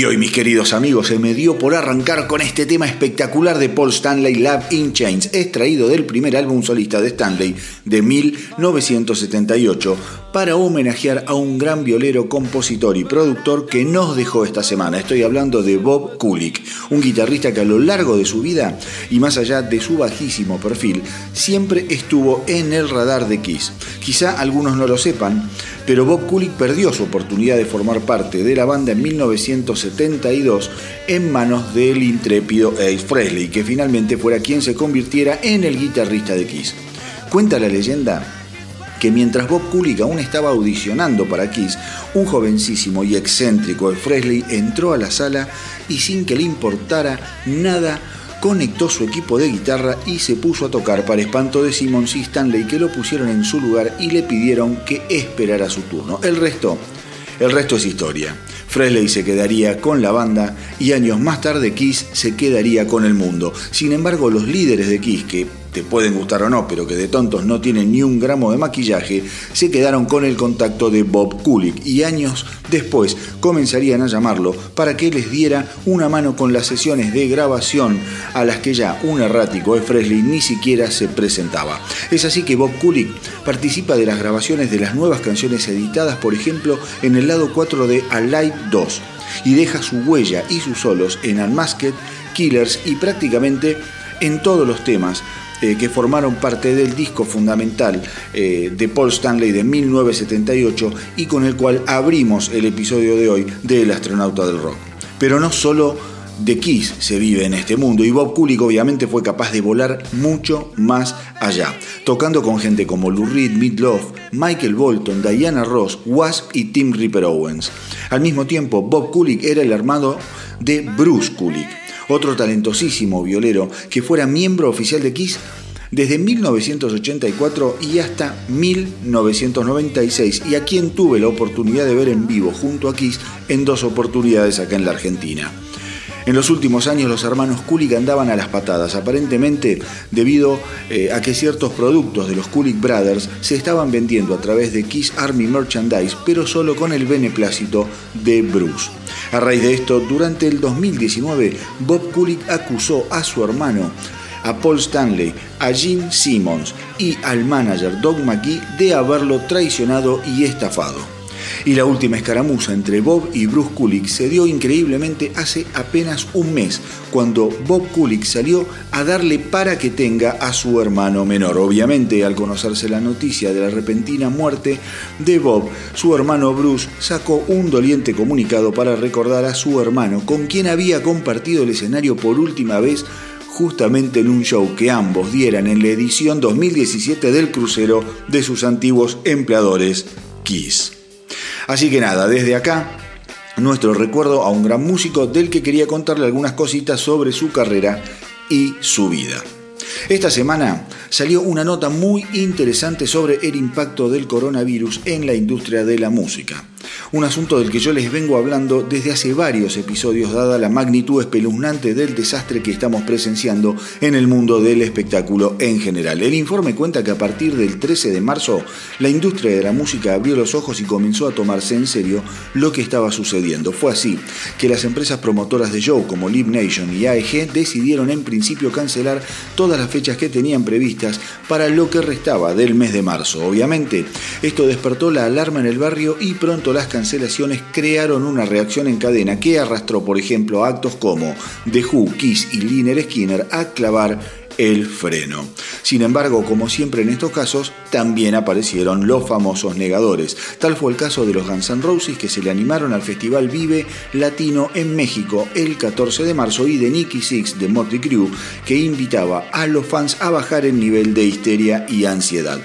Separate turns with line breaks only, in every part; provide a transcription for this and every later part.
Y hoy, mis queridos amigos, se me dio por arrancar con este tema espectacular de Paul Stanley, Love in Chains, extraído del primer álbum solista de Stanley de 1978, para homenajear a un gran violero, compositor y productor que nos dejó esta semana. Estoy hablando de Bob Kulick, un guitarrista que a lo largo de su vida y más allá de su bajísimo perfil, siempre estuvo en el radar de Kiss. Quizá algunos no lo sepan, pero Bob Kulick perdió su oportunidad de formar parte de la banda en 1972 en manos del intrépido Ace Frehley, que finalmente fuera quien se convirtiera en el guitarrista de Kiss. Cuenta la leyenda que mientras Bob Kulick aún estaba audicionando para Kiss, un jovencísimo y excéntrico Fresley entró a la sala y sin que le importara nada, conectó su equipo de guitarra y se puso a tocar para espanto de Simmons y Stanley que lo pusieron en su lugar y le pidieron que esperara su turno. El resto, el resto es historia. Fresley se quedaría con la banda y años más tarde Kiss se quedaría con el mundo. Sin embargo, los líderes de Kiss, que te pueden gustar o no, pero que de tontos no tienen ni un gramo de maquillaje, se quedaron con el contacto de Bob Kulick y años después comenzarían a llamarlo para que les diera una mano con las sesiones de grabación a las que ya un errático de Fresley ni siquiera se presentaba. Es así que Bob Kulick participa de las grabaciones de las nuevas canciones editadas, por ejemplo, en el lado 4 de Alive 2 y deja su huella y sus solos en Unmasked, Killers y prácticamente en todos los temas eh, que formaron parte del disco fundamental eh, de Paul Stanley de 1978 y con el cual abrimos el episodio de hoy del astronauta del rock. Pero no solo de Kiss se vive en este mundo y Bob Kulick obviamente fue capaz de volar mucho más allá, tocando con gente como Lou Reed, Love, Michael Bolton, Diana Ross, Wasp y Tim Ripper Owens. Al mismo tiempo, Bob Kulick era el armado de Bruce Kulick, otro talentosísimo violero que fuera miembro oficial de Kiss desde 1984 y hasta 1996 y a quien tuve la oportunidad de ver en vivo junto a Kiss en dos oportunidades acá en la Argentina. En los últimos años los hermanos Kulik andaban a las patadas, aparentemente debido eh, a que ciertos productos de los Kulik Brothers se estaban vendiendo a través de Kiss Army Merchandise, pero solo con el beneplácito de Bruce. A raíz de esto, durante el 2019, Bob Kulik acusó a su hermano a Paul Stanley, a Gene Simmons y al manager Doug McGee de haberlo traicionado y estafado. Y la última escaramuza entre Bob y Bruce Kulick se dio increíblemente hace apenas un mes, cuando Bob Kulick salió a darle para que tenga a su hermano menor. Obviamente, al conocerse la noticia de la repentina muerte de Bob, su hermano Bruce sacó un doliente comunicado para recordar a su hermano, con quien había compartido el escenario por última vez justamente en un show que ambos dieran en la edición 2017 del crucero de sus antiguos empleadores Kiss. Así que nada, desde acá nuestro recuerdo a un gran músico del que quería contarle algunas cositas sobre su carrera y su vida. Esta semana salió una nota muy interesante sobre el impacto del coronavirus en la industria de la música un asunto del que yo les vengo hablando desde hace varios episodios dada la magnitud espeluznante del desastre que estamos presenciando en el mundo del espectáculo en general. El informe cuenta que a partir del 13 de marzo la industria de la música abrió los ojos y comenzó a tomarse en serio lo que estaba sucediendo. Fue así que las empresas promotoras de show como Live Nation y AEG decidieron en principio cancelar todas las fechas que tenían previstas para lo que restaba del mes de marzo. Obviamente, esto despertó la alarma en el barrio y pronto las cancelaciones crearon una reacción en cadena que arrastró, por ejemplo, actos como The Who, Kiss y Liner Skinner a clavar el freno. Sin embargo, como siempre en estos casos, también aparecieron los famosos negadores. Tal fue el caso de los Guns N' Roses que se le animaron al Festival Vive Latino en México el 14 de marzo y de Nicky Six de Morty Crew que invitaba a los fans a bajar el nivel de histeria y ansiedad.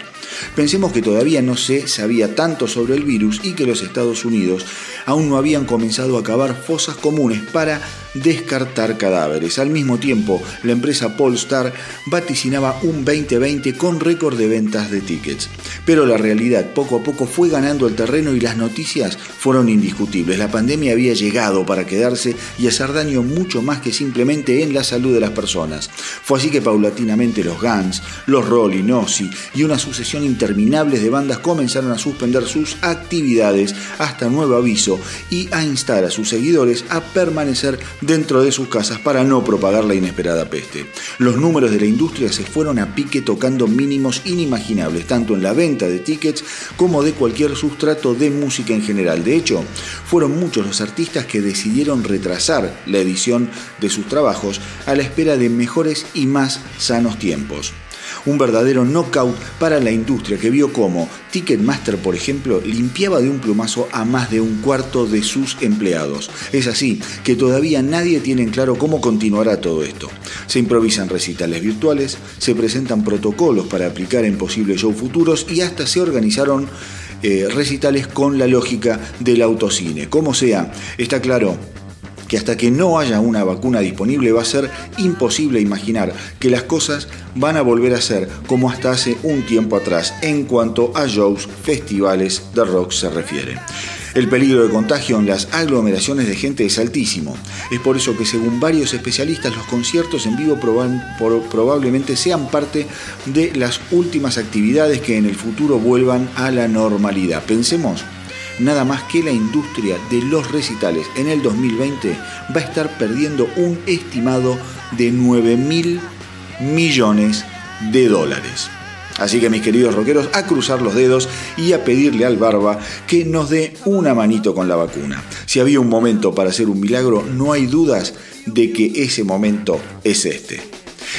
Pensemos que todavía no se sabía tanto sobre el virus y que los Estados Unidos aún no habían comenzado a cavar fosas comunes para descartar cadáveres. Al mismo tiempo, la empresa Polestar vaticinaba un 2020 con récord de ventas de tickets. Pero la realidad poco a poco fue ganando el terreno y las noticias fueron indiscutibles. La pandemia había llegado para quedarse y hacer daño mucho más que simplemente en la salud de las personas. Fue así que paulatinamente los Guns, los Rolling, Ozzy y una sucesión interminable de bandas comenzaron a suspender sus actividades hasta nuevo aviso y a instar a sus seguidores a permanecer dentro de sus casas para no propagar la inesperada peste. Los números de la industria se fueron a pique tocando mínimos inimaginables, tanto en la venta de tickets como de cualquier sustrato de música en general. De hecho, fueron muchos los artistas que decidieron retrasar la edición de sus trabajos a la espera de mejores y más sanos tiempos un verdadero knockout para la industria que vio como Ticketmaster, por ejemplo, limpiaba de un plumazo a más de un cuarto de sus empleados. Es así que todavía nadie tiene en claro cómo continuará todo esto. Se improvisan recitales virtuales, se presentan protocolos para aplicar en posibles shows futuros y hasta se organizaron eh, recitales con la lógica del autocine. Como sea, está claro que hasta que no haya una vacuna disponible va a ser imposible imaginar que las cosas van a volver a ser como hasta hace un tiempo atrás en cuanto a shows, festivales de rock se refiere. El peligro de contagio en las aglomeraciones de gente es altísimo. Es por eso que según varios especialistas los conciertos en vivo probablemente sean parte de las últimas actividades que en el futuro vuelvan a la normalidad. Pensemos nada más que la industria de los recitales en el 2020 va a estar perdiendo un estimado de 9 mil millones de dólares. Así que mis queridos rockeros, a cruzar los dedos y a pedirle al barba que nos dé una manito con la vacuna. Si había un momento para hacer un milagro, no hay dudas de que ese momento es este.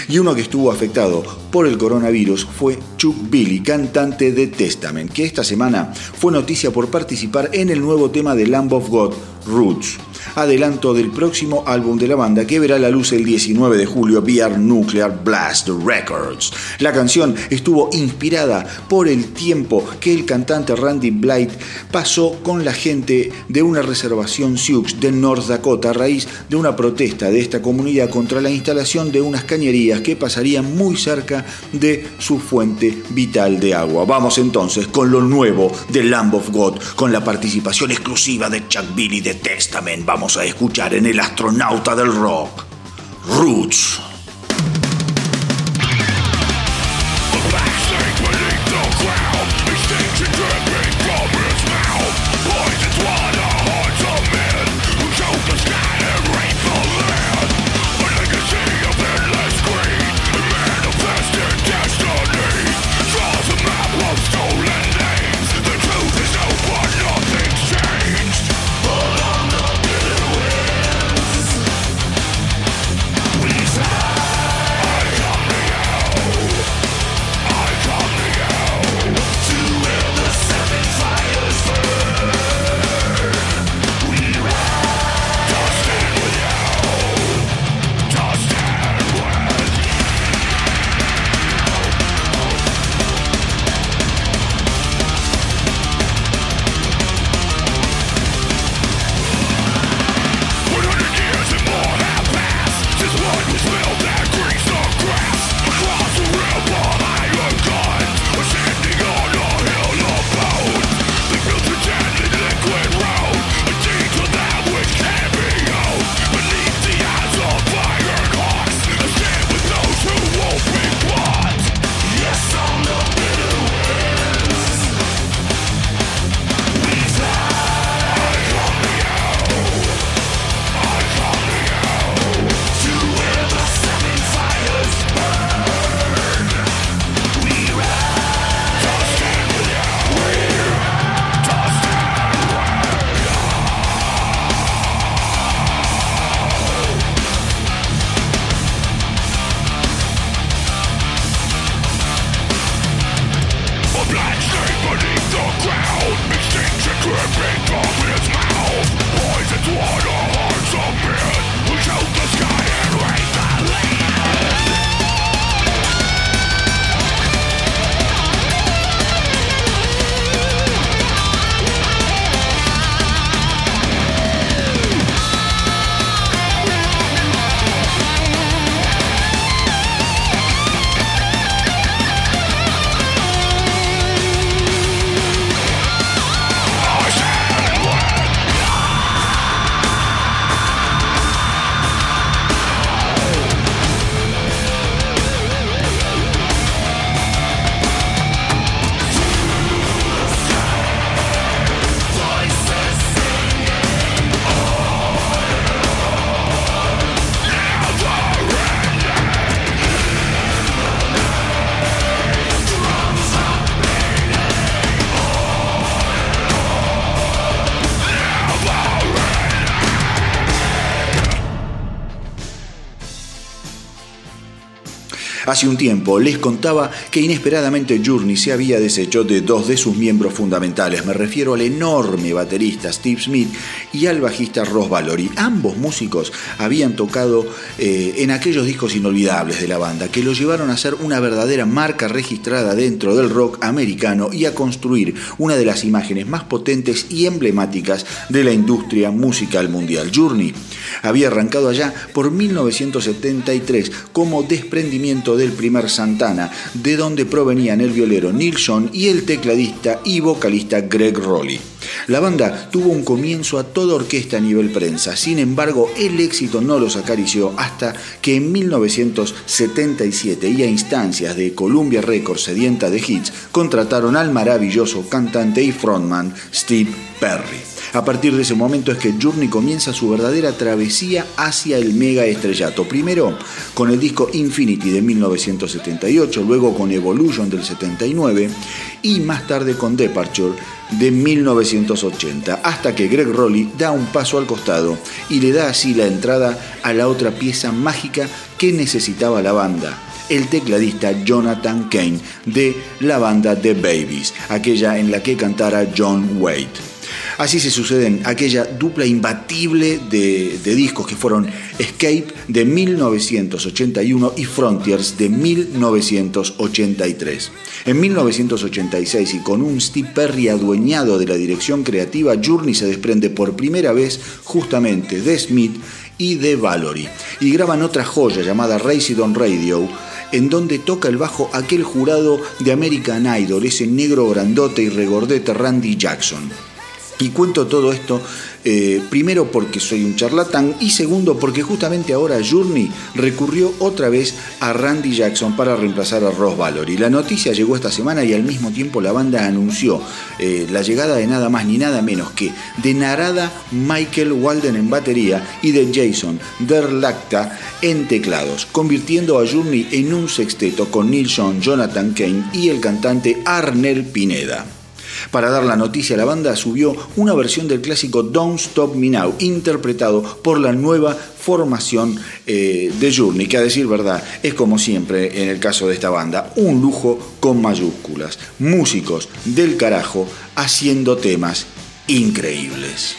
Y uno que estuvo afectado por el coronavirus fue Chuck Billy, cantante de Testament, que esta semana fue noticia por participar en el nuevo tema de Lamb of God, Roots adelanto del próximo álbum de la banda que verá la luz el 19 de julio vía Nuclear Blast Records. La canción estuvo inspirada por el tiempo que el cantante Randy Blight pasó con la gente de una reservación Sioux de North Dakota a raíz de una protesta de esta comunidad contra la instalación de unas cañerías que pasarían muy cerca de su fuente vital de agua. Vamos entonces con lo nuevo de Lamb of God, con la participación exclusiva de Chuck Billy de Testament. Vamos a escuchar en El astronauta del rock, Roots. Hace un tiempo les contaba que inesperadamente Journey se había deshecho de dos de sus miembros fundamentales. Me refiero al enorme baterista Steve Smith y al bajista Ross Valory. Ambos músicos habían tocado eh, en aquellos discos inolvidables de la banda que lo llevaron a ser una verdadera marca registrada dentro del rock americano y a construir una de las imágenes más potentes y emblemáticas de la industria musical mundial. Journey había arrancado allá por 1973 como desprendimiento del primer Santana, de donde provenían el violero Neil Sean y el tecladista y vocalista Greg Rowley. La banda tuvo un comienzo a toda orquesta a nivel prensa, sin embargo el éxito no los acarició hasta que en 1977 y a instancias de Columbia Records sedienta de hits contrataron al maravilloso cantante y frontman Steve Perry. A partir de ese momento es que Journey comienza su verdadera travesía hacia el mega estrellato. Primero con el disco Infinity de 1978, luego con Evolution del 79 y más tarde con Departure de 1980, hasta que Greg Rowley da un paso al costado y le da así la entrada a la otra pieza mágica que necesitaba la banda, el tecladista Jonathan Kane de la banda The Babies, aquella en la que cantara John Waite. Así se suceden aquella dupla imbatible de, discos que fueron Escape de 1981 y Frontiers de 1983. En 1986 y con un Steve Perry adueñado de la dirección creativa, Journey se desprende por primera vez justamente de Smith y de Valory y graban otra joya llamada Race on Radio en donde toca el bajo aquel jurado de American Idol, ese negro grandote y regordete Randy Jackson. Y cuento todo esto eh, primero porque soy un charlatán y segundo porque justamente ahora Journey recurrió otra vez a Randy Jackson para reemplazar a Ross Valory. La noticia llegó esta semana y al mismo tiempo la banda anunció eh, la llegada de nada más ni nada menos que de Narada Michael Walden en batería y de Jason Derlacta en teclados, convirtiendo a Journey en un sexteto con Neil Sean, Jonathan Kane y el cantante Arnel Pineda. Para dar la noticia, la banda subió una versión del clásico Don't Stop Me Now, interpretado por la nueva formación eh, de Journey, que a decir verdad es como siempre en el caso de esta banda, un lujo con mayúsculas. Músicos del carajo haciendo temas increíbles.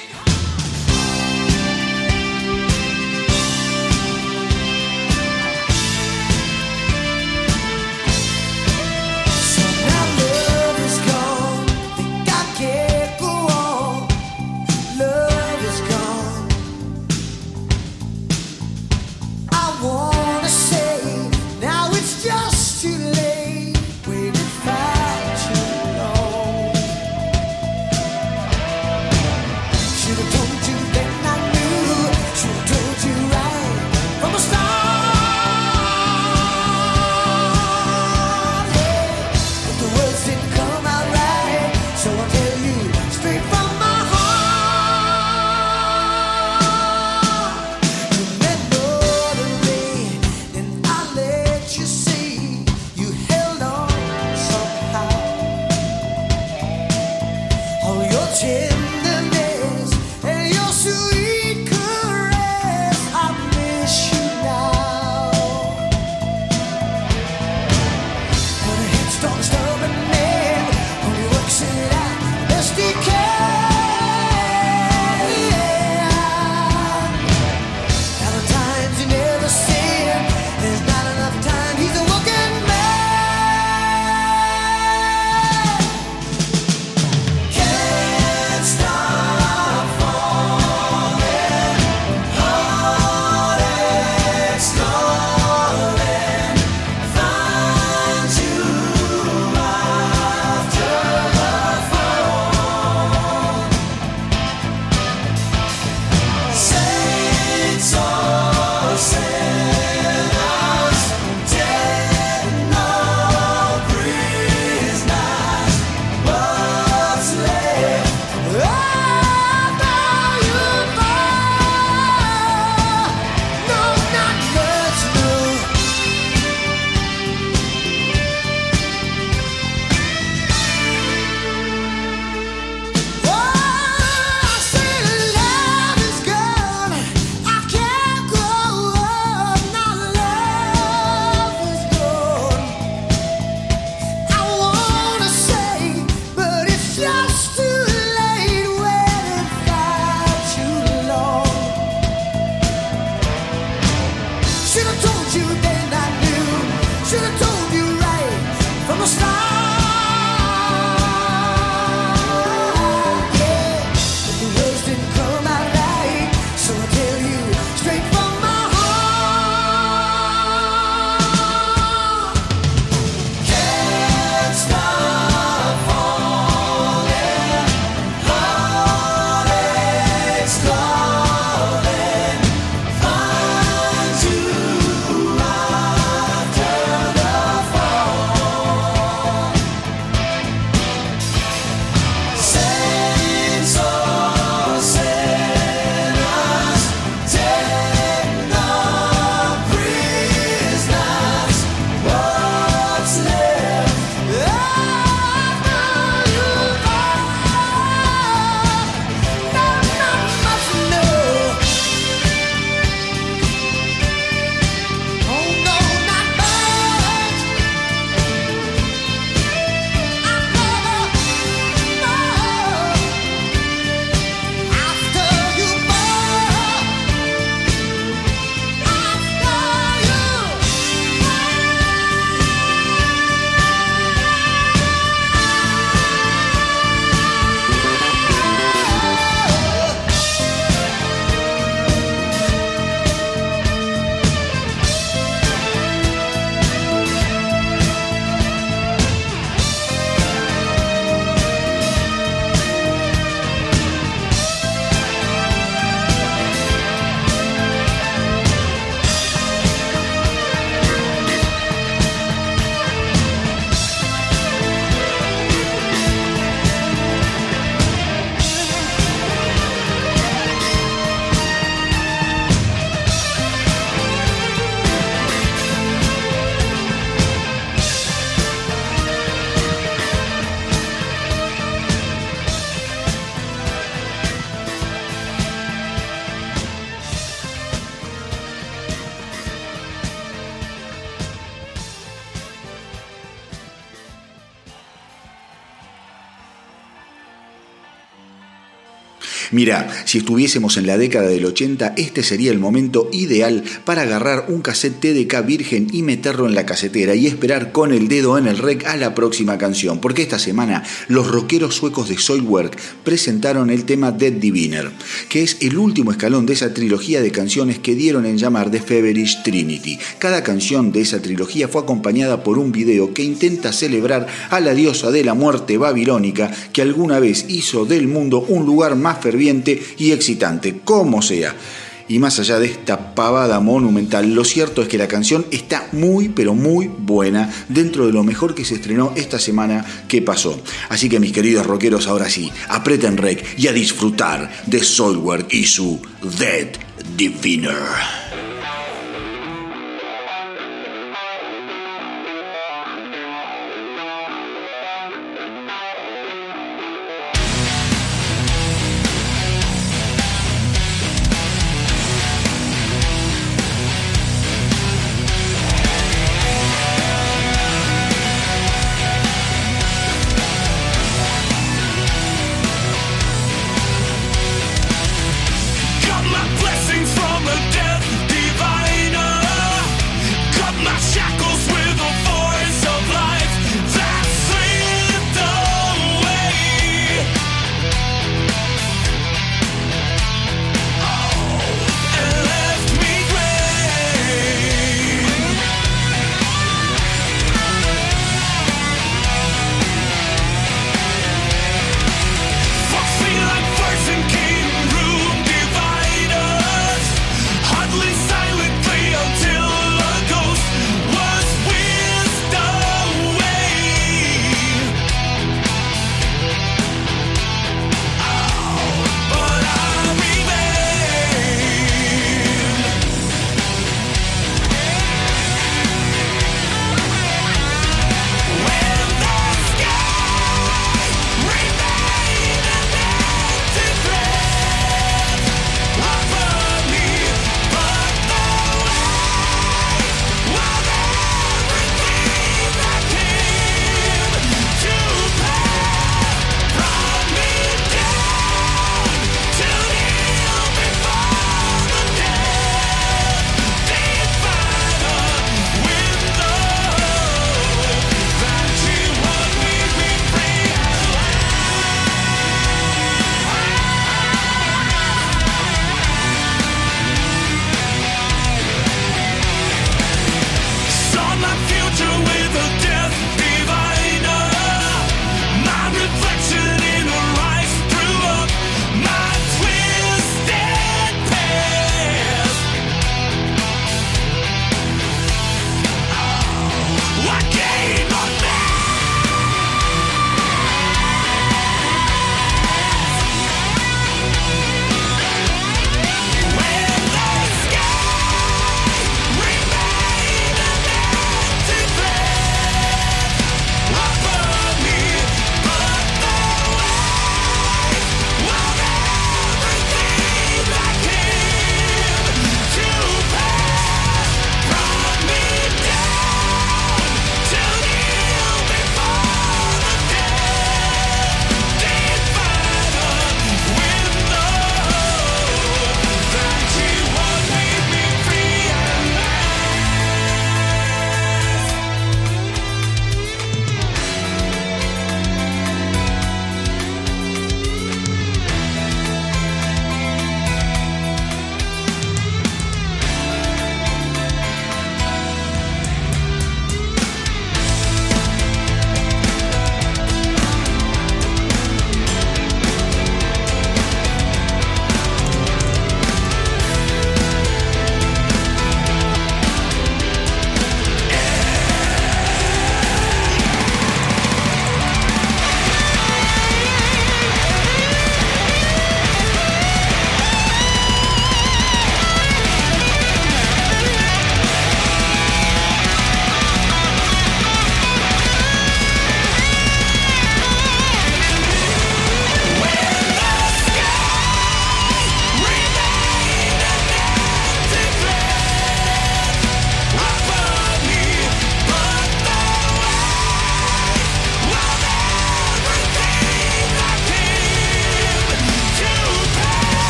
Si estuviésemos en la década del 80, este sería el momento ideal para agarrar un cassette TDK virgen y meterlo en la casetera y esperar con el dedo en el rec a la próxima canción, porque esta semana los rockeros suecos de Soilwork presentaron el tema Dead Diviner, que es el último escalón de esa trilogía de canciones que dieron en llamar The Feverish Trinity. Cada canción de esa trilogía fue acompañada por un video que intenta celebrar a la diosa de la muerte babilónica que alguna vez hizo del mundo un lugar más ferviente y excitante, como sea. Y más allá de esta pavada monumental, lo cierto es que la canción está muy, pero muy buena dentro de lo mejor que se estrenó esta semana que pasó. Así que mis queridos rockeros, ahora sí, apreten rec y a disfrutar de Soilwork y su Dead Diviner.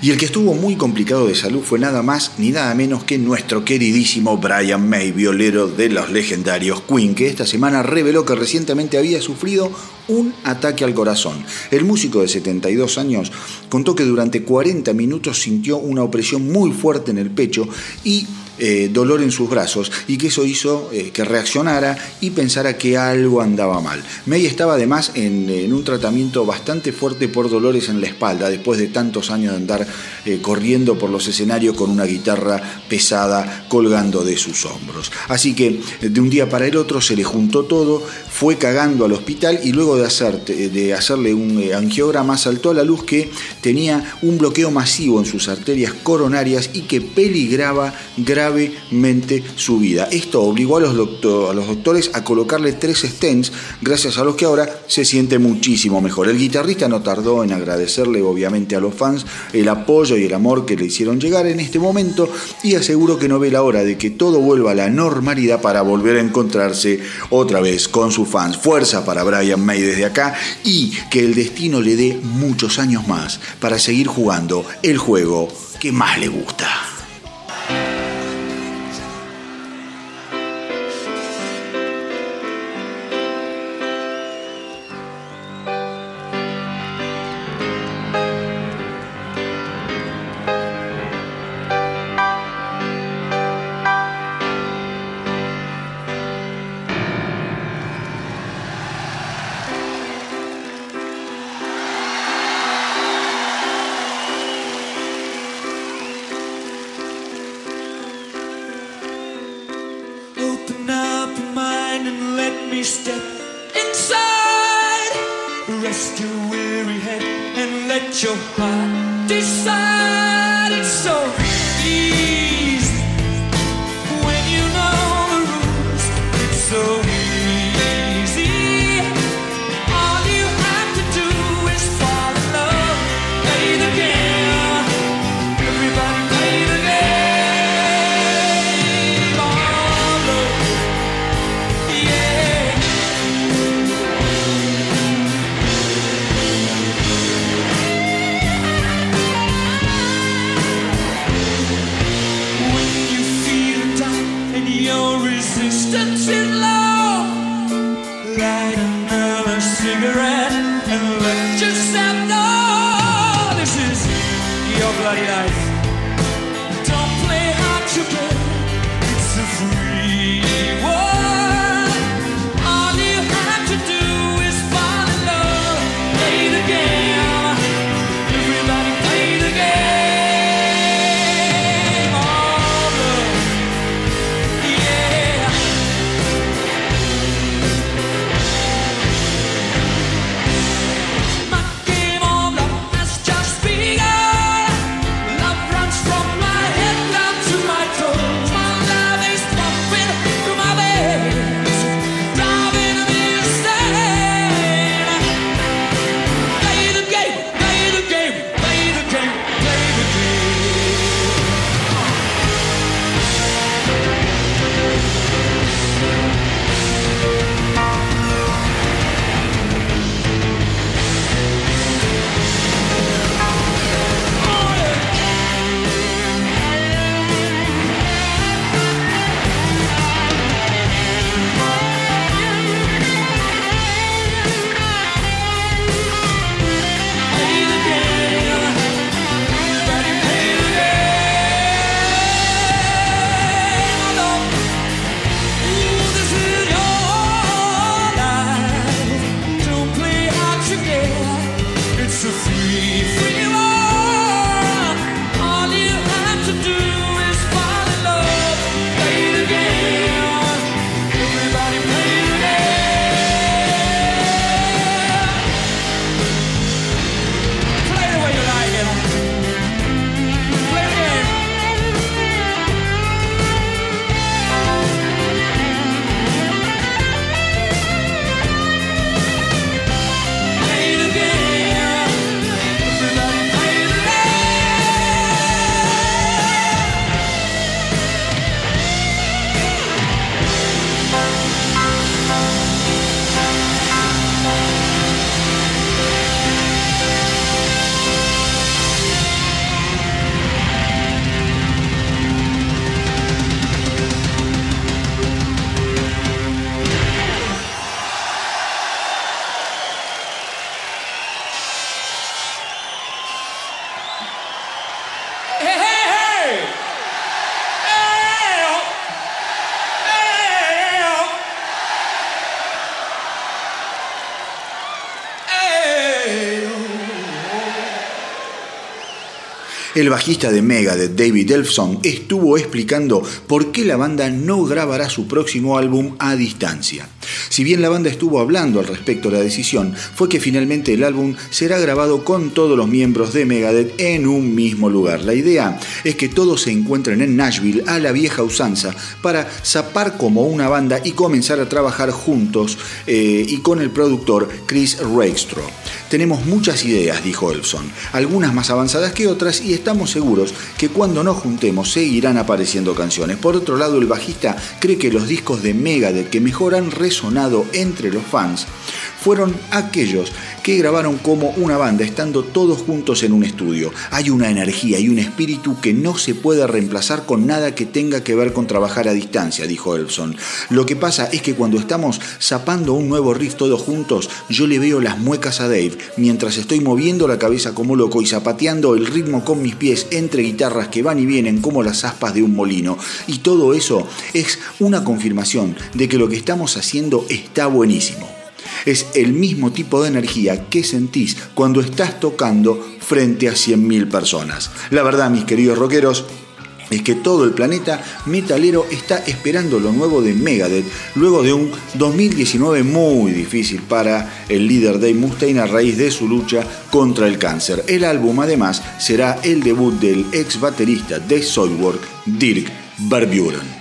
Y el que estuvo muy complicado de salud fue nada más ni nada menos que nuestro queridísimo Brian May, violero de los legendarios Queen, que esta semana reveló que recientemente había sufrido un ataque al corazón. El músico de 72 años contó que durante 40 minutos sintió una opresión muy fuerte en el pecho y eh, dolor en sus brazos y que eso hizo eh, que reaccionara y pensara que algo andaba mal. May estaba además en, un tratamiento bastante fuerte por dolores en la espalda después de tantos años de andar eh, corriendo por los escenarios con una guitarra pesada colgando de sus hombros. Así que de un día para el otro se le juntó todo, fue cagando al hospital y luego de, hacer, de hacerle un angiograma saltó a la luz que tenía un bloqueo masivo en sus arterias coronarias y que peligraba gravemente gravemente su vida. Esto obligó a los, a los doctores a colocarle tres stents, gracias a los que ahora se siente muchísimo mejor. El guitarrista no tardó en agradecerle obviamente a los fans el apoyo y el amor que le hicieron llegar en este momento y aseguró que no ve la hora de que todo vuelva a la normalidad para volver a encontrarse otra vez con sus fans. Fuerza para Brian May desde acá y que el destino le dé muchos años más para seguir jugando el juego que más le gusta. El bajista de Megadeth, David Elfson, estuvo explicando por qué la banda no grabará su próximo álbum a distancia. Si bien la banda estuvo hablando al respecto de la decisión, fue que finalmente el álbum será grabado con todos los miembros de Megadeth en un mismo lugar. La idea es que todos se encuentren en Nashville a la vieja usanza para zapar como una banda y comenzar a trabajar juntos eh, y con el productor Chris Rakestraw. Tenemos muchas ideas, dijo Elson, algunas más avanzadas que otras y estamos seguros que cuando nos juntemos seguirán apareciendo canciones. Por otro lado, el bajista cree que los discos de Megadeth que mejor han resonado entre los fans fueron aquellos que grabaron como una banda, estando todos juntos en un estudio. Hay una energía y un espíritu que no se puede reemplazar con nada que tenga que ver con trabajar a distancia, dijo Elson. Lo que pasa es que cuando estamos zapando un nuevo riff todos juntos, yo le veo las muecas a Dave mientras estoy moviendo la cabeza como loco y zapateando el ritmo con mis pies entre guitarras que van y vienen como las aspas de un molino. Y todo eso es una confirmación de que lo que estamos haciendo está buenísimo es el mismo tipo de energía que sentís cuando estás tocando frente a 100.000 personas. La verdad, mis queridos rockeros, es que todo el planeta metalero está esperando lo nuevo de Megadeth luego de un 2019 muy difícil para el líder Dave Mustaine a raíz de su lucha contra el cáncer. El álbum además será el debut del ex baterista de Soilwork, Dirk Barburen.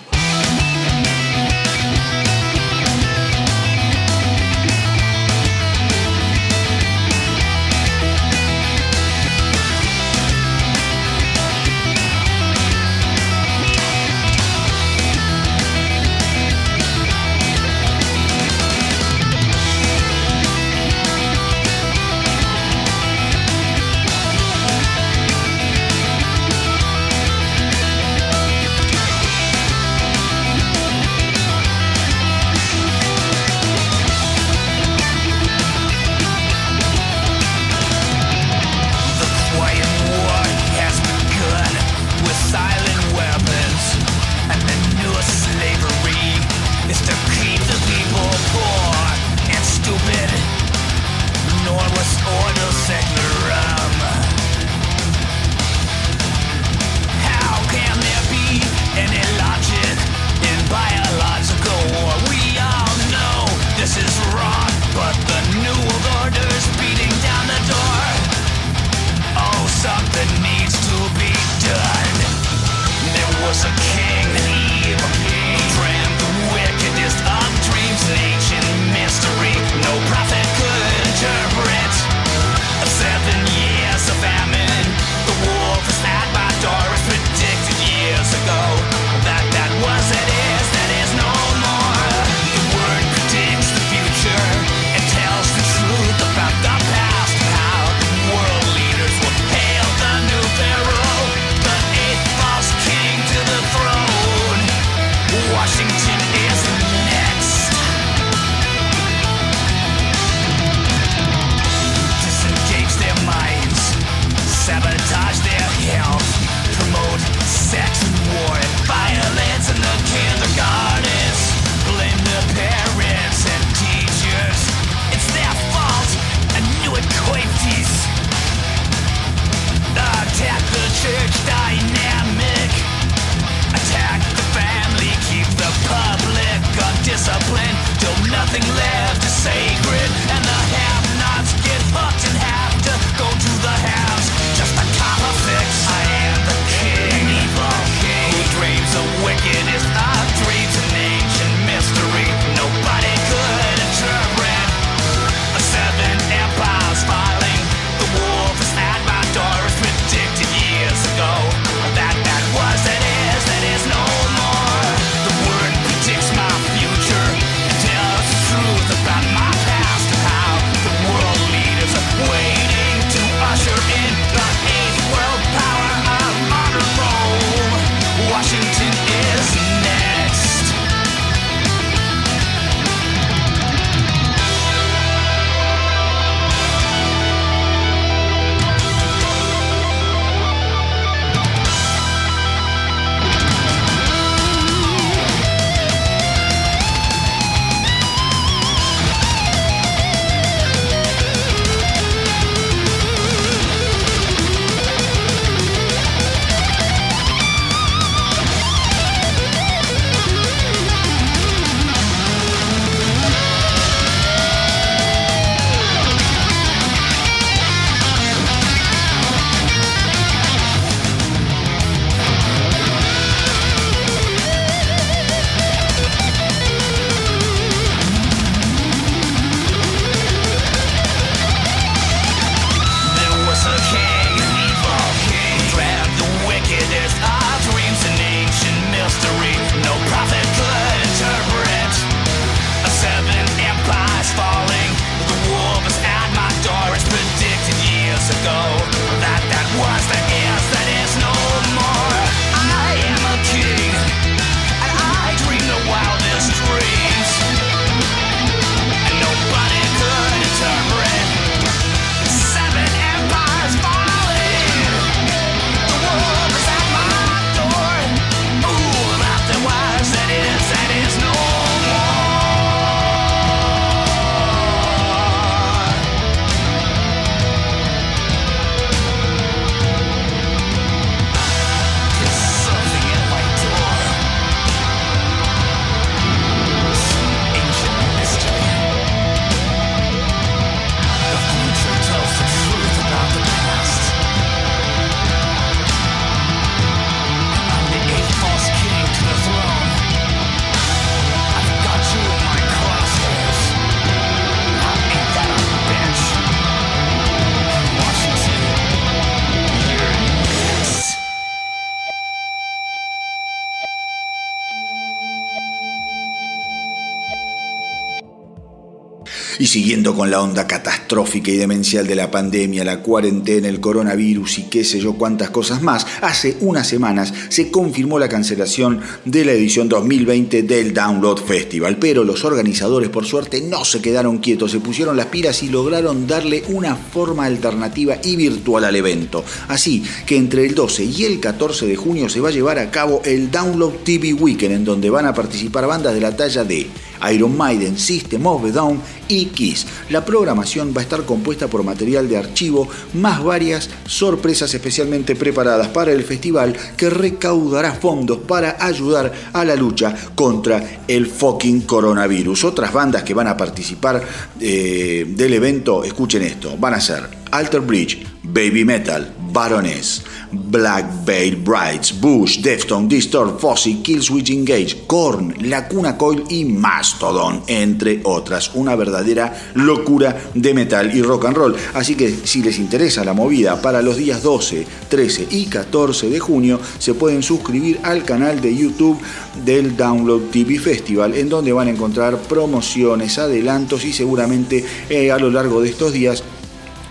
Siguiendo con la onda catastrófica y demencial de la pandemia, la cuarentena, el coronavirus y qué sé yo cuántas cosas más, hace unas semanas se confirmó la cancelación de la edición 2020 del Download Festival, pero los organizadores por suerte no se quedaron quietos, se pusieron las pilas y lograron darle una forma alternativa y virtual al evento. Así que entre el 12 y el 14 de junio se va a llevar a cabo el Download TV Weekend, en donde van a participar bandas de la talla de Iron Maiden, System of a Down y Kiss. La programación va a estar compuesta por material de archivo, más varias sorpresas especialmente preparadas para el festival que recaudará fondos para ayudar a la lucha contra el fucking coronavirus. Otras bandas que van a participar eh, del evento, escuchen esto, van a ser Alter Bridge, Baby Metal, Baroness, Black Veil Brides, Bush, Defton, Distort, Fossil, Killswitch Engage, Korn, Lacuna Coil y Mastodon, entre otras. Una verdadera locura de metal y rock and roll. Así que si les interesa la movida para los días 12, 13 y 14 de junio, se pueden suscribir al canal de YouTube del Download TV Festival, en donde van a encontrar promociones, adelantos y seguramente eh, a lo largo de estos días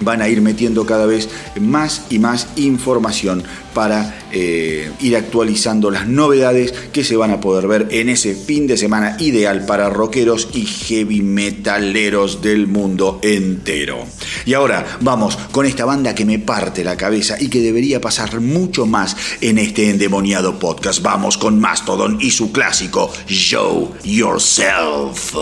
van a ir metiendo cada vez más y más información para eh, ir actualizando las novedades que se van a poder ver en ese fin de semana ideal para rockeros y heavy metaleros del mundo entero. Y ahora vamos con esta banda que me parte la cabeza y que debería pasar mucho más en este endemoniado podcast. Vamos con Mastodon y su clásico Show Yourself.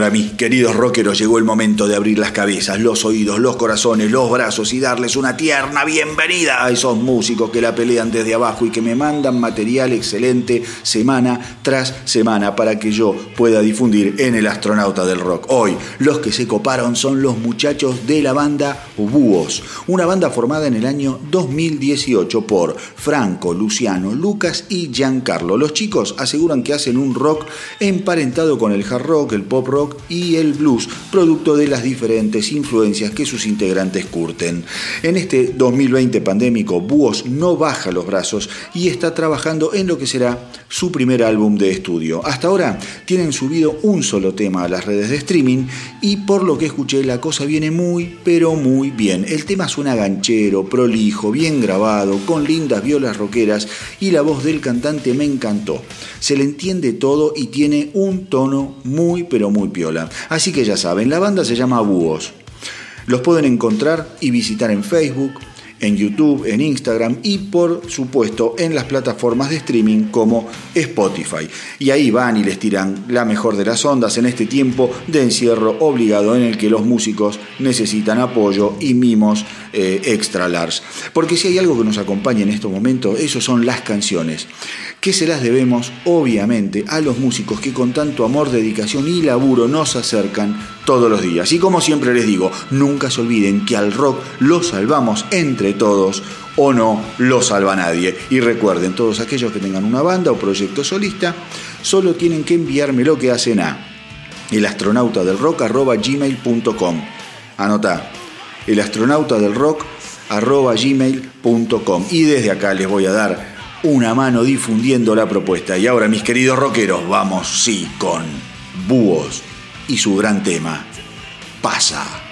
Ahora, mis queridos rockeros, llegó el momento de abrir las cabezas, los oídos, los corazones, los brazos y darles una tierna bienvenida a esos músicos que la pelean desde abajo y que me mandan material excelente semana tras semana para que yo pueda difundir en el astronauta del rock. Hoy, los que se coparon son los muchachos de la banda Búhos, una banda formada en el año 2018 por Franco, Luciano, Lucas y Giancarlo. Los chicos aseguran que hacen un rock emparentado con el hard rock, el pop rock y el blues, producto de las diferentes influencias que sus integrantes curten. En este 2020 pandémico, Búhos no baja los brazos y está trabajando en lo que será su primer álbum de estudio. Hasta ahora tienen subido un solo tema a las redes de streaming y por lo que escuché la cosa viene muy pero muy bien. El tema suena ganchero, prolijo, bien grabado, con lindas violas rockeras y la voz del cantante me encantó. Se le entiende todo y tiene un tono muy pero muy Así que ya saben, la banda se llama Búhos. Los pueden encontrar y visitar en Facebook, en YouTube, en Instagram y por supuesto en las plataformas de streaming como Spotify. Y ahí van y les tiran la mejor de las ondas en este tiempo de encierro obligado en el que los músicos necesitan apoyo y mimos eh, extra large. Porque si hay algo que nos acompaña en estos momentos, eso son las canciones que se las debemos obviamente a los músicos que con tanto amor, dedicación y laburo nos acercan todos los días. Y como siempre les digo, nunca se olviden que al rock lo salvamos entre todos o no lo salva nadie. Y recuerden, todos aquellos que tengan una banda o proyecto solista, solo tienen que enviarme lo que hacen a elastronautadelrock.gmail.com Anota, elastronautadelrock.gmail.com Y desde acá les voy a dar una mano difundiendo la propuesta. Y ahora, mis queridos rockeros, vamos, sí, con Búhos y su gran tema, Pasa.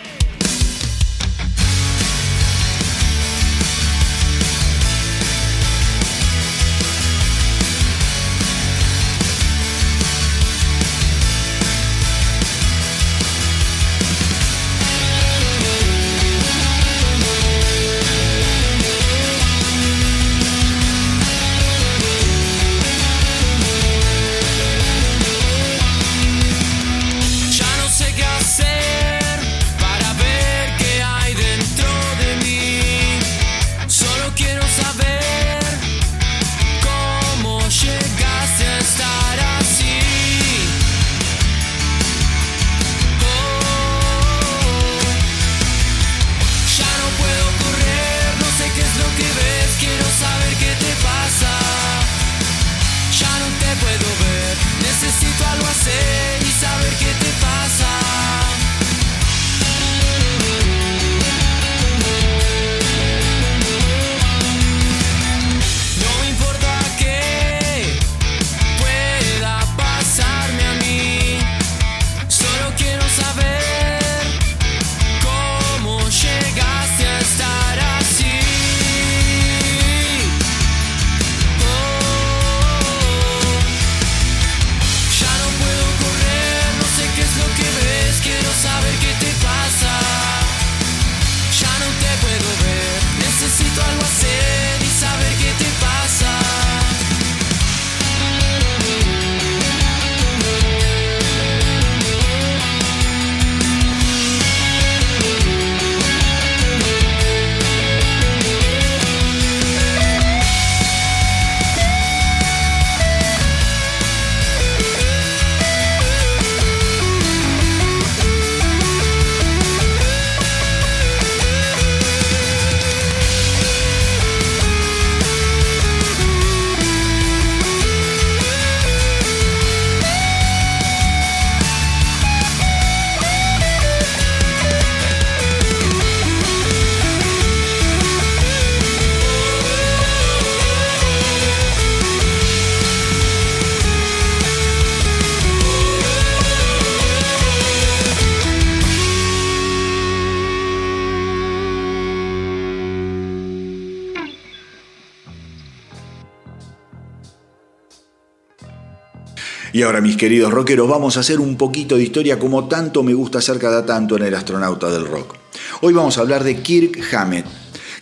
Y ahora, mis queridos rockeros, vamos a hacer un poquito de historia como tanto me gusta hacer cada tanto en el astronauta del rock. Hoy vamos a hablar de Kirk Hammett.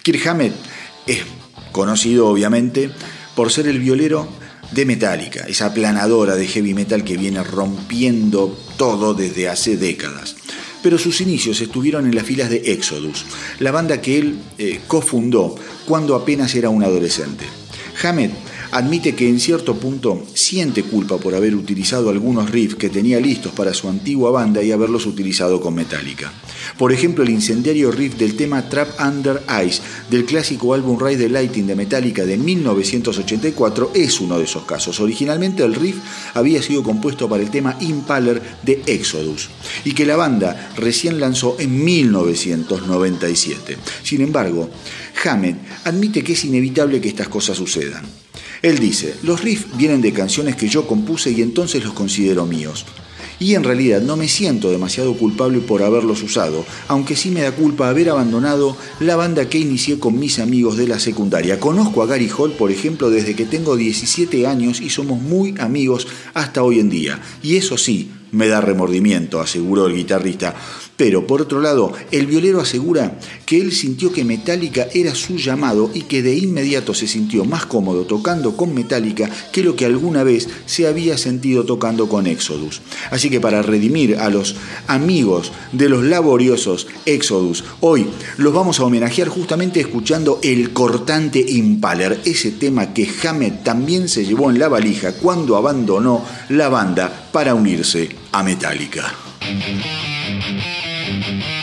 Kirk Hammett es conocido, obviamente, por ser el violero de Metallica, esa aplanadora de heavy metal que viene rompiendo todo desde hace décadas. Pero sus inicios estuvieron en las filas de Exodus, la banda que él eh, cofundó cuando apenas era un adolescente. Hammett admite que en cierto punto siente culpa por haber utilizado algunos riffs que tenía listos para su antigua banda y haberlos utilizado con Metallica. Por ejemplo, el incendiario riff del tema Trap Under Ice del clásico álbum Ride the Lighting de Metallica de 1984 es uno de esos casos. Originalmente el riff había sido compuesto para el tema Impaler de Exodus y que la banda recién lanzó en 1997. Sin embargo, Hammett admite que es inevitable que estas cosas sucedan. Él dice, los riffs vienen de canciones que yo compuse y entonces los considero míos. Y en realidad no me siento demasiado culpable por haberlos usado, aunque sí me da culpa haber abandonado la banda que inicié con mis amigos de la secundaria. Conozco a Gary Hall, por ejemplo, desde que tengo 17 años y somos muy amigos hasta hoy en día. Y eso sí, me da remordimiento, aseguró el guitarrista. Pero por otro lado, el violero asegura que él sintió que Metallica era su llamado y que de inmediato se sintió más cómodo tocando con Metallica que lo que alguna vez se había sentido tocando con Exodus. Así que para redimir a los amigos de los laboriosos Exodus, hoy los vamos a homenajear justamente escuchando el cortante Impaler, ese tema que Hammett también se llevó en la valija cuando abandonó la banda para unirse a Metallica. Thank you.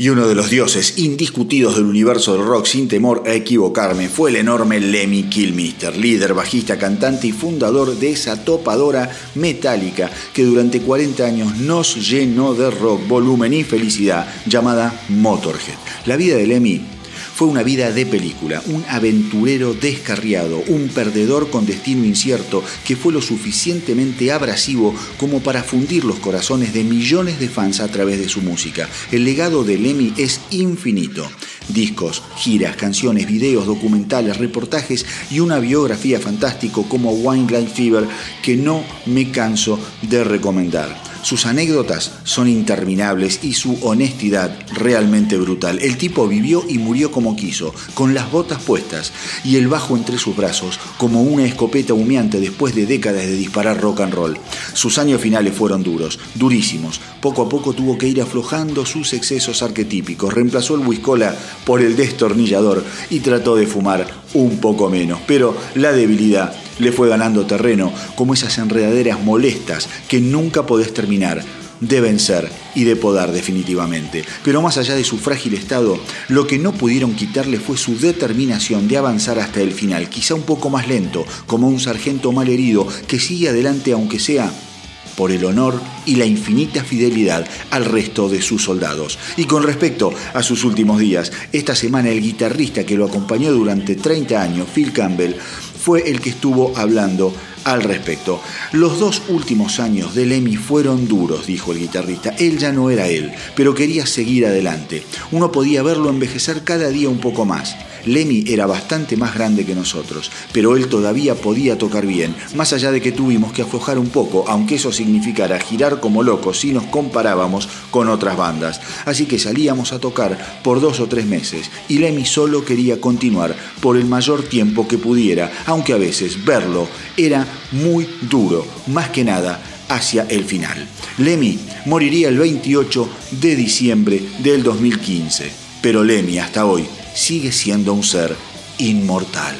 Y uno de los dioses indiscutidos del universo del rock, sin temor a equivocarme, fue el enorme Lemmy Kilmister, líder, bajista, cantante y fundador de esa topadora metálica que durante 40 años nos llenó de rock, volumen y felicidad llamada Motorhead. La vida de Lemmy fue una vida de película, un aventurero descarriado, un perdedor con destino incierto que fue lo suficientemente abrasivo como para fundir los corazones de millones de fans a través de su música. El legado de Lemmy es infinito. Discos, giras, canciones, videos, documentales, reportajes y una biografía fantástico como Wine Light Fever que no me canso de recomendar. Sus anécdotas son interminables y su honestidad realmente brutal. El tipo vivió y murió como quiso, con las botas puestas y el bajo entre sus brazos, como una escopeta humeante después de décadas de disparar rock and roll. Sus años finales fueron duros, durísimos. Poco a poco tuvo que ir aflojando sus excesos arquetípicos. Reemplazó el whiskola por el destornillador y trató de fumar un poco menos. Pero la debilidad le fue ganando terreno, como esas enredaderas molestas que nunca podés terminar de vencer y de podar definitivamente. Pero más allá de su frágil estado, lo que no pudieron quitarle fue su determinación de avanzar hasta el final, quizá un poco más lento, como un sargento mal herido que sigue adelante aunque sea por el honor y la infinita fidelidad al resto de sus soldados. Y con respecto a sus últimos días, esta semana el guitarrista que lo acompañó durante 30 años, Phil Campbell, fue el que estuvo hablando al respecto. Los dos últimos años de Lemmy fueron duros, dijo el guitarrista. Él ya no era él, pero quería seguir adelante. Uno podía verlo envejecer cada día un poco más. Lemmy era bastante más grande que nosotros, pero él todavía podía tocar bien, más allá de que tuvimos que aflojar un poco, aunque eso significara girar como locos si nos comparábamos con otras bandas. Así que salíamos a tocar por dos o tres meses y Lemmy solo quería continuar por el mayor tiempo que pudiera, aunque a veces verlo era muy duro, más que nada hacia el final. Lemmy moriría el 28 de diciembre del 2015, pero Lemmy hasta hoy sigue siendo un ser inmortal.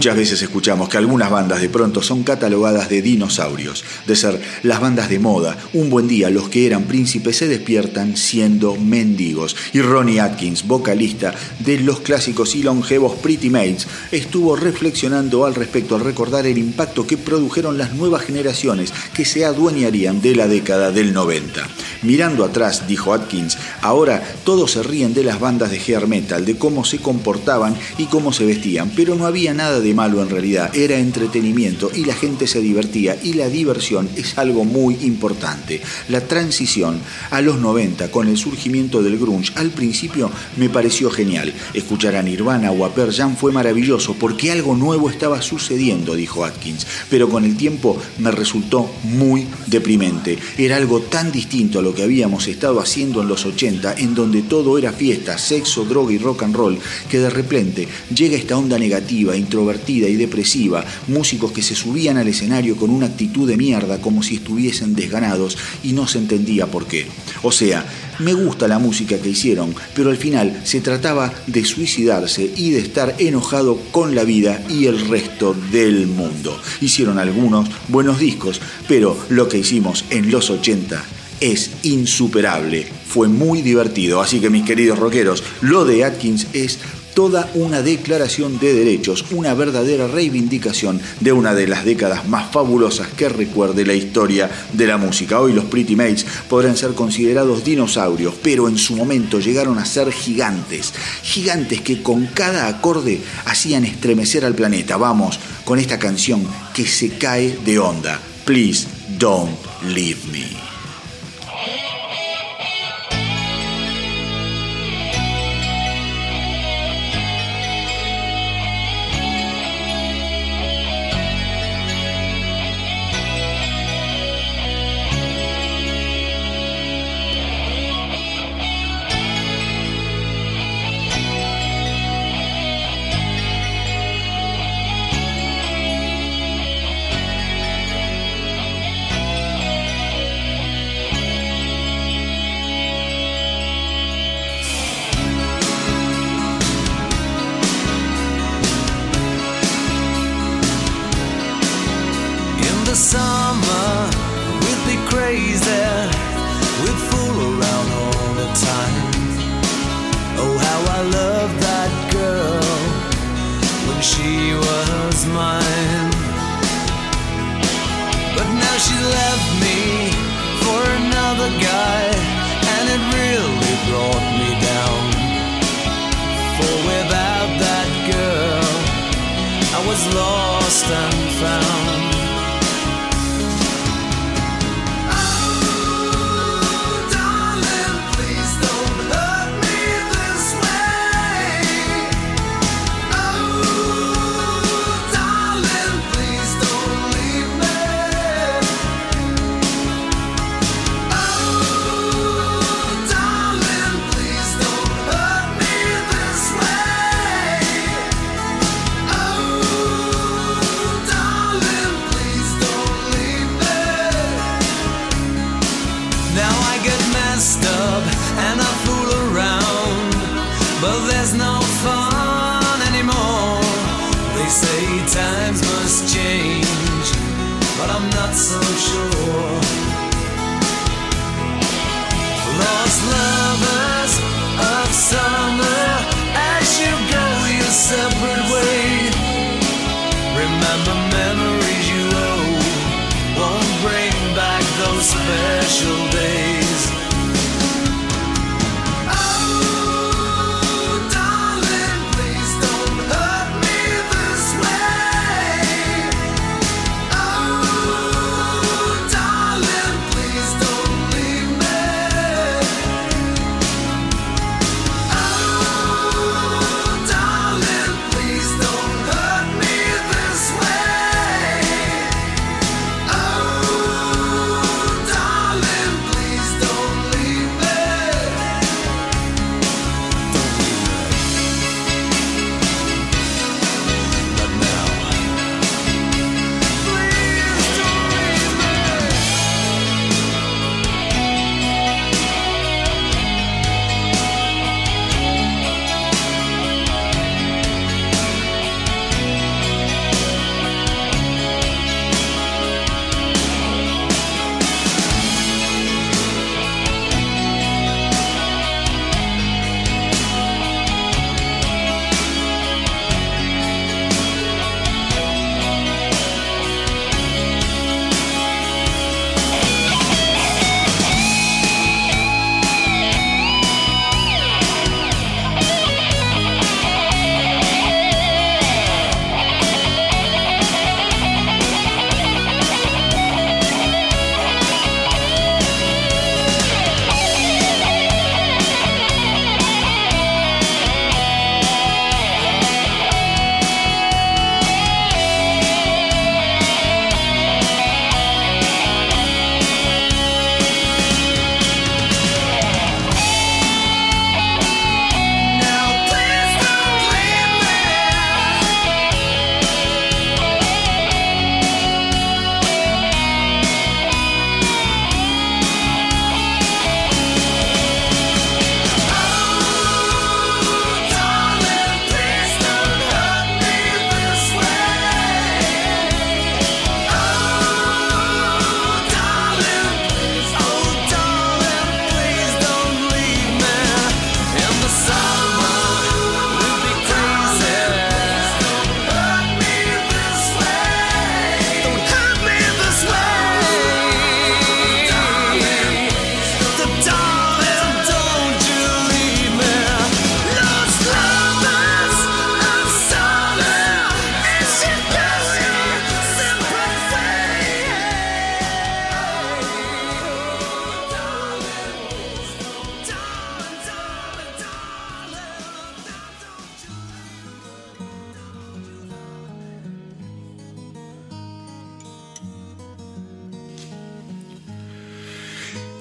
Muchas veces escuchamos que algunas bandas de pronto son catalogadas de dinosaurios, de ser las bandas de moda. Un buen día los que eran príncipes se despiertan siendo mendigos. Y Ronnie Atkins, vocalista de los clásicos y longevos Pretty Maids, estuvo reflexionando al respecto al recordar el impacto que produjeron las nuevas generaciones que se adueñarían de la década del 90. Mirando atrás, dijo Atkins, ahora todos se ríen de las bandas de hair metal, de cómo se comportaban y cómo se vestían, pero no había nada de malo en realidad, era entretenimiento y la gente se divertía y la diversión es algo muy importante. La transición a los 90 con el surgimiento del grunge al principio me pareció genial. Escuchar a Nirvana o a Pearl Jam fue maravilloso porque algo nuevo estaba sucediendo, dijo Atkins, pero con el tiempo me resultó muy deprimente. Era algo tan distinto a lo que habíamos estado haciendo en los 80, en donde todo era fiesta, sexo, droga y rock and roll, que de repente llega esta onda negativa, introvertida y depresiva, músicos que se subían al escenario con una actitud de mierda como si estuviesen desganados y no se entendía por qué. O sea, me gusta la música que hicieron, pero al final se trataba de suicidarse y de estar enojado con la vida y el resto del mundo. Hicieron algunos buenos discos, pero lo que hicimos en los 80 es insuperable. Fue muy divertido, así que mis queridos rockeros, lo de Atkins es toda una declaración de derechos, una verdadera reivindicación de una de las décadas más fabulosas que recuerde la historia de la música. Hoy los Pretty Mates podrán ser considerados dinosaurios, pero en su momento llegaron a ser gigantes, gigantes que con cada acorde hacían estremecer al planeta. Vamos con esta canción que se cae de onda. Please don't leave me.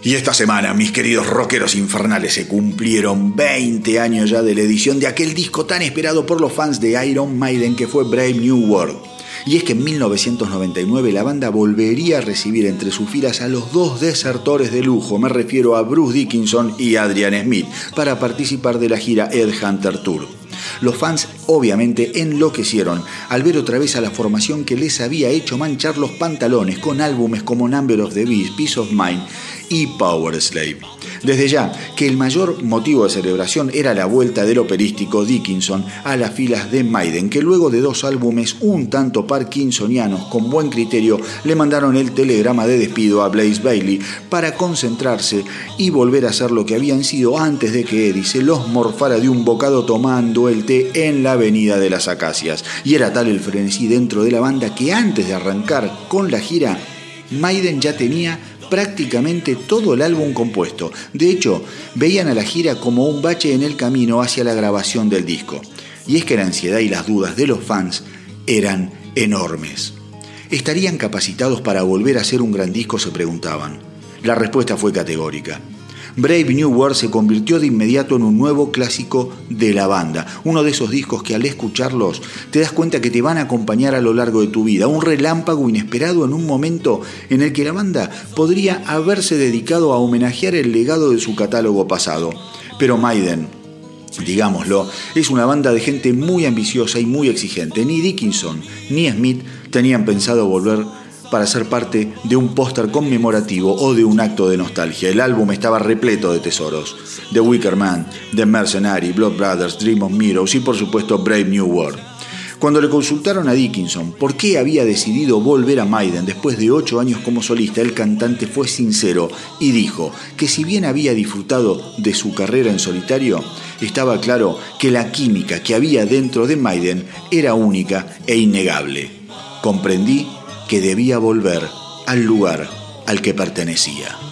Y esta semana, mis queridos rockeros infernales, se cumplieron 20 años ya de la edición de aquel disco tan esperado por los fans de Iron Maiden que fue Brave New World. Y es que en 1999 la banda volvería a recibir entre sus filas a los dos desertores de lujo, me refiero a Bruce Dickinson y Adrian Smith, para participar de la gira Ed Hunter Tour. Los fans obviamente enloquecieron al ver otra vez a la formación que les había hecho manchar los pantalones con álbumes como Number of the Beast, Peace of Mind y Power Slave. Desde ya que el mayor motivo de celebración era la vuelta del operístico Dickinson a las filas de Maiden, que luego de dos álbumes un tanto parkinsonianos con buen criterio le mandaron el telegrama de despido a Blaze Bailey para concentrarse y volver a ser lo que habían sido antes de que Eddie se los morfara de un bocado tomando el té en la avenida de las Acacias. Y era tal el frenesí dentro de la banda que antes de arrancar con la gira, Maiden ya tenía prácticamente todo el álbum compuesto. De hecho, veían a la gira como un bache en el camino hacia la grabación del disco. Y es que la ansiedad y las dudas de los fans eran enormes. ¿Estarían capacitados para volver a hacer un gran disco? se preguntaban. La respuesta fue categórica. Brave New World se convirtió de inmediato en un nuevo clásico de la banda, uno de esos discos que al escucharlos te das cuenta que te van a acompañar a lo largo de tu vida, un relámpago inesperado en un momento en el que la banda podría haberse dedicado a homenajear el legado de su catálogo pasado. Pero Maiden, digámoslo, es una banda de gente muy ambiciosa y muy exigente. Ni Dickinson ni Smith tenían pensado volver para ser parte de un póster conmemorativo o de un acto de nostalgia. El álbum estaba repleto de tesoros. The Wicker Man, The Mercenary, Blood Brothers, Dream of Heroes y por supuesto Brave New World. Cuando le consultaron a Dickinson por qué había decidido volver a Maiden después de ocho años como solista, el cantante fue sincero y dijo que si bien había disfrutado de su carrera en solitario, estaba claro que la química que había dentro de Maiden era única e innegable. Comprendí que debía volver al lugar al que pertenecía.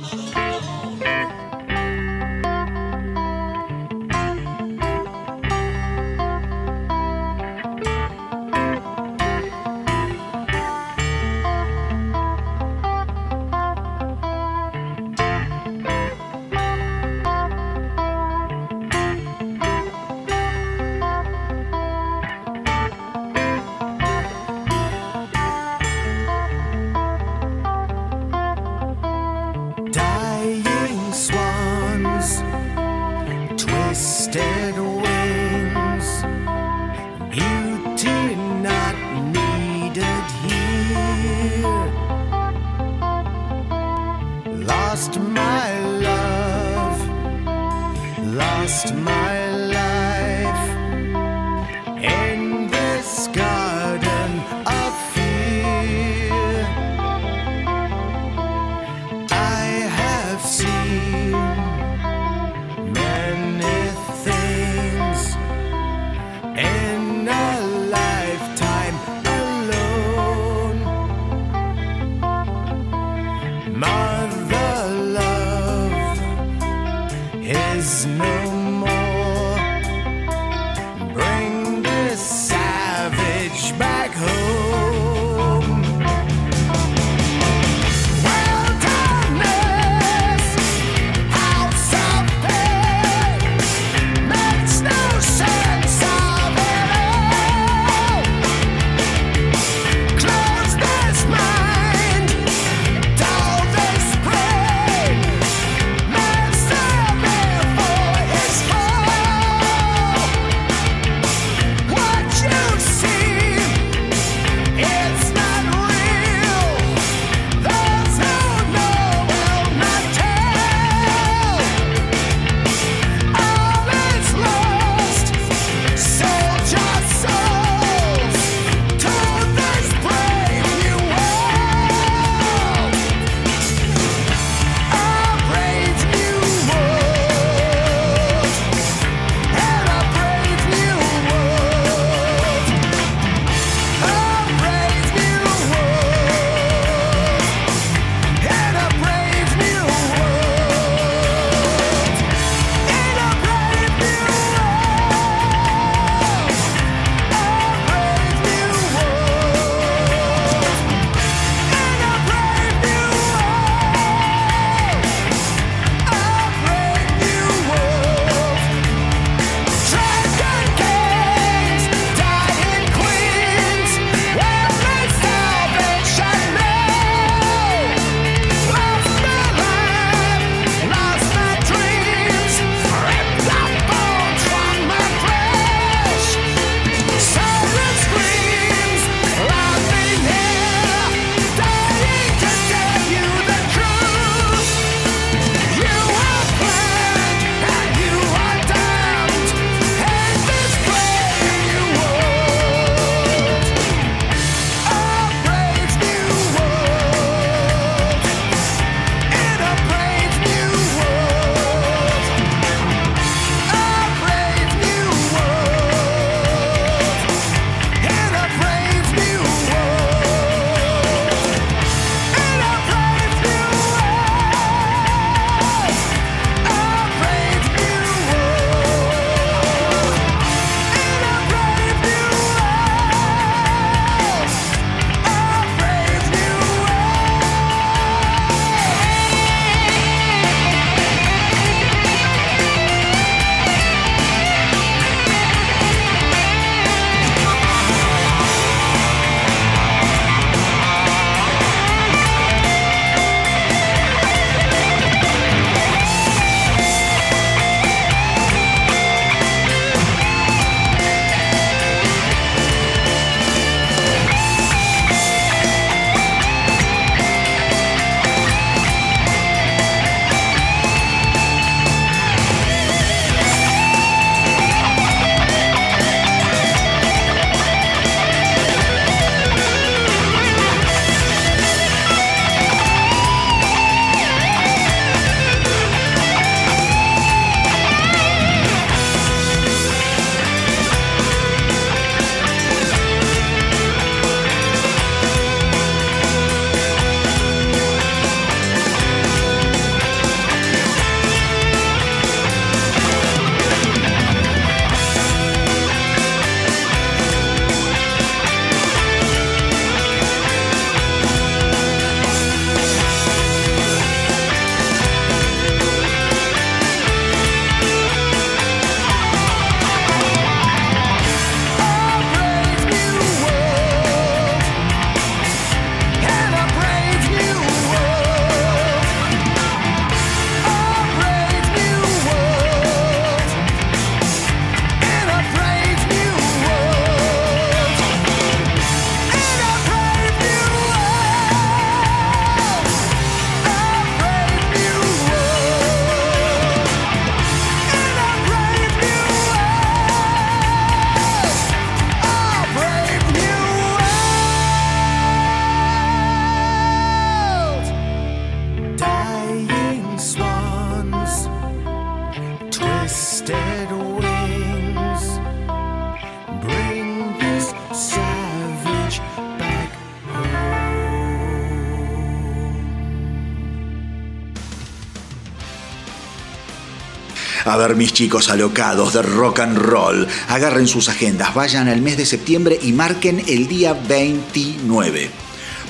Mis chicos alocados de rock and roll, agarren sus agendas, vayan al mes de septiembre y marquen el día 29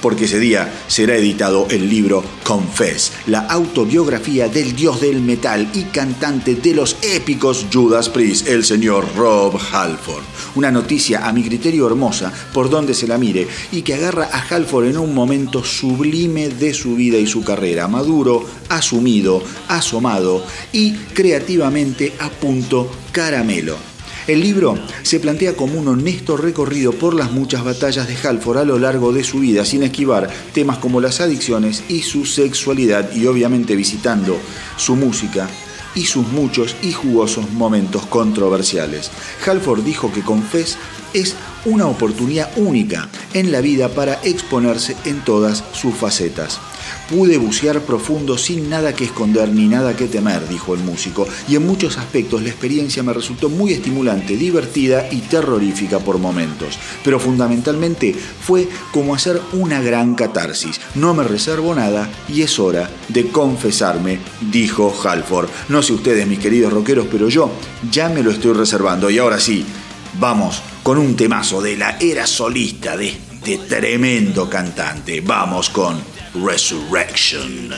porque ese día será editado el libro Confess, la autobiografía del dios del metal y cantante de los épicos Judas Priest, el señor Rob Halford. Una noticia a mi criterio hermosa por donde se la mire y que agarra a Halford en un momento sublime de su vida y su carrera, maduro, asumido, asomado y creativamente a punto caramelo. El libro se plantea como un honesto recorrido por las muchas batallas de Halford a lo largo de su vida, sin esquivar temas como las adicciones y su sexualidad, y obviamente visitando su música y sus muchos y jugosos momentos controversiales. Halford dijo que Confess es una oportunidad única en la vida para exponerse en todas sus facetas. Pude bucear profundo sin nada que esconder ni nada que temer, dijo el músico, y en muchos aspectos la experiencia me resultó muy estimulante, divertida y terrorífica por momentos. Pero fundamentalmente fue como hacer una gran catarsis. No me reservo nada y es hora de confesarme, dijo Halford. No sé ustedes, mis queridos rockeros, pero yo ya me lo estoy reservando. Y ahora sí, vamos con un temazo de la era solista de este tremendo cantante. Vamos con resurrection.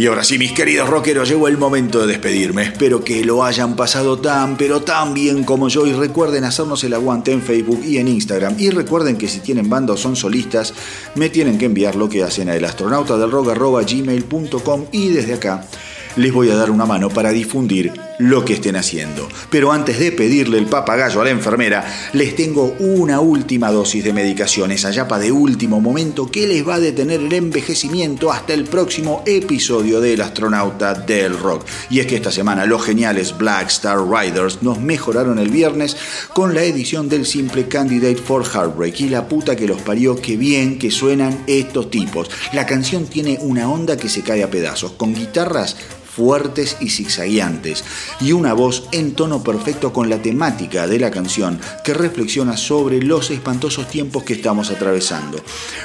Y ahora sí, mis queridos rockeros, llegó el momento de despedirme. Espero que lo hayan pasado tan, pero tan bien como yo. Y recuerden hacernos el aguante en Facebook y en Instagram. Y recuerden que si tienen banda o son solistas, me tienen que enviar lo que hacen a elastronautadelrock.gmail.com y desde acá les voy a dar una mano para difundir lo que estén haciendo. Pero antes de pedirle el papagayo a la enfermera, les tengo una última dosis de medicación, esa yapa de último momento que les va a detener el envejecimiento hasta el próximo episodio del astronauta del rock. Y es que esta semana los geniales Black Star Riders nos mejoraron el viernes con la edición del simple Candidate for Heartbreak y la puta que los parió, que bien que suenan estos tipos. La canción tiene una onda que se cae a pedazos, con guitarras fuertes y zigzagueantes, y una voz en tono perfecto con la temática de la canción que reflexiona sobre los espantosos tiempos que estamos atravesando.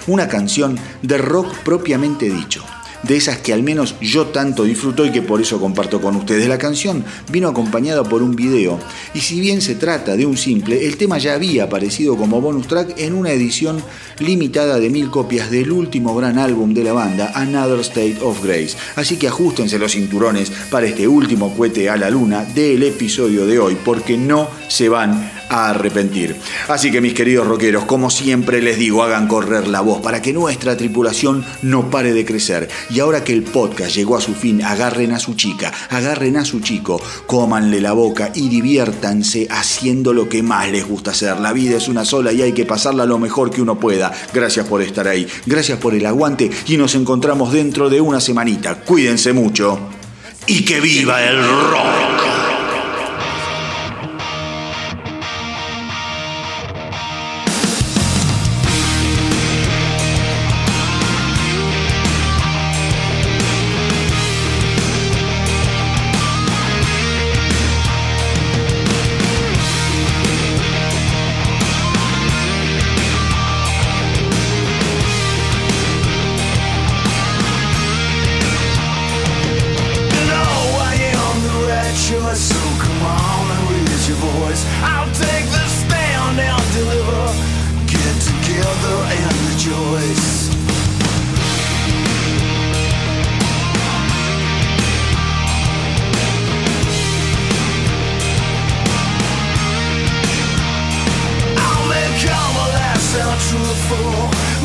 Una canción de rock propiamente dicho de esas que al menos yo tanto disfruto y que por eso comparto con ustedes. La canción vino acompañada por un video y si bien se trata de un simple, el tema ya había aparecido como bonus track en una edición limitada de mil copias del último gran álbum de la banda, Another State of Grace. Así que ajustense los cinturones para este último cohete a la luna del episodio de hoy, porque no se van a arrepentir. Así que mis queridos rockeros, como siempre les digo, hagan correr la voz para que nuestra tripulación no pare de crecer. Y ahora que el podcast llegó a su fin, agarren a su chica, agarren a su chico, cómanle la boca y diviértanse haciendo lo que más les gusta hacer. La vida es una sola y hay que pasarla lo mejor que uno pueda. Gracias por estar ahí, gracias por el aguante y nos encontramos dentro de una semanita. Cuídense mucho y que viva el rock.
fool